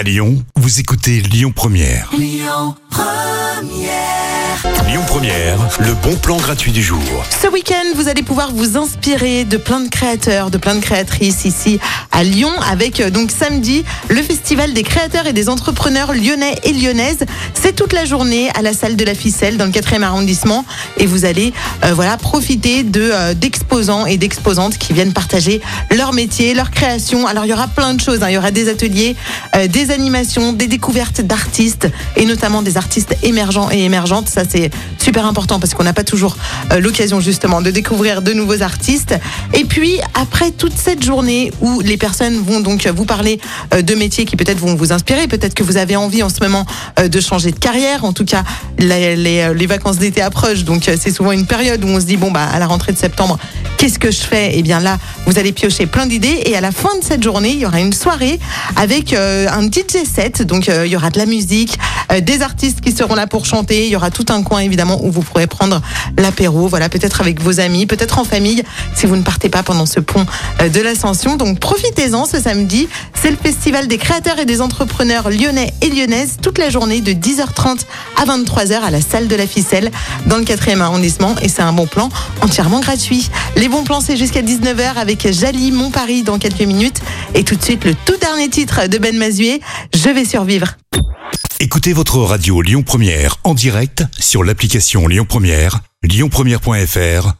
À Lyon, vous écoutez Lyon Première. Lyon Première. Lyon Première, le bon plan gratuit du jour. Ce week-end, vous allez pouvoir vous inspirer de plein de créateurs, de plein de créatrices ici à Lyon avec euh, donc samedi le festival des créateurs et des entrepreneurs lyonnais et lyonnaises. C'est toute la journée à la salle de la ficelle dans le 4e arrondissement et vous allez euh, voilà profiter de euh, d'exposants et d'exposantes qui viennent partager leur métier, leur création. Alors il y aura plein de choses, hein. il y aura des ateliers, euh, des animations, des découvertes d'artistes et notamment des artistes émergents et émergentes. Ça c'est super important parce qu'on n'a pas toujours euh, l'occasion justement de découvrir de nouveaux artistes. Et puis après toute cette journée où les personnes vont donc vous parler euh, de métiers qui peut-être vont vous inspirer, peut-être que vous avez envie en ce moment euh, de changer de carrière. En tout cas, les, les, les vacances d'été approchent, donc c'est souvent une période où on se dit bon bah à la rentrée de septembre, qu'est-ce que je fais? Eh bien là, vous allez piocher plein d'idées et à la fin de cette journée, il y aura une soirée avec euh, un DJ set. Donc euh, il y aura de la musique, euh, des artistes qui seront là pour chanter. Il y aura tout un coin évidemment où vous pourrez prendre l'apéro. Voilà, peut-être avec vos amis, peut-être en famille si vous ne partez pas pendant ce pont euh, de l'Ascension. Donc profitez-en ce samedi. C'est le festival des créateurs et des entrepreneurs lyonnais et lyonnaises toute la journée de 10h30 à 23h à la salle de la ficelle dans le 4e arrondissement et c'est un bon plan entièrement gratuit. Les bons plans c'est jusqu'à 19h avec Jali Mon Paris dans quelques minutes et tout de suite le tout dernier titre de Ben Mazué, Je vais survivre. Écoutez votre radio Lyon Première en direct sur l'application Lyon Première, lyonpremière.fr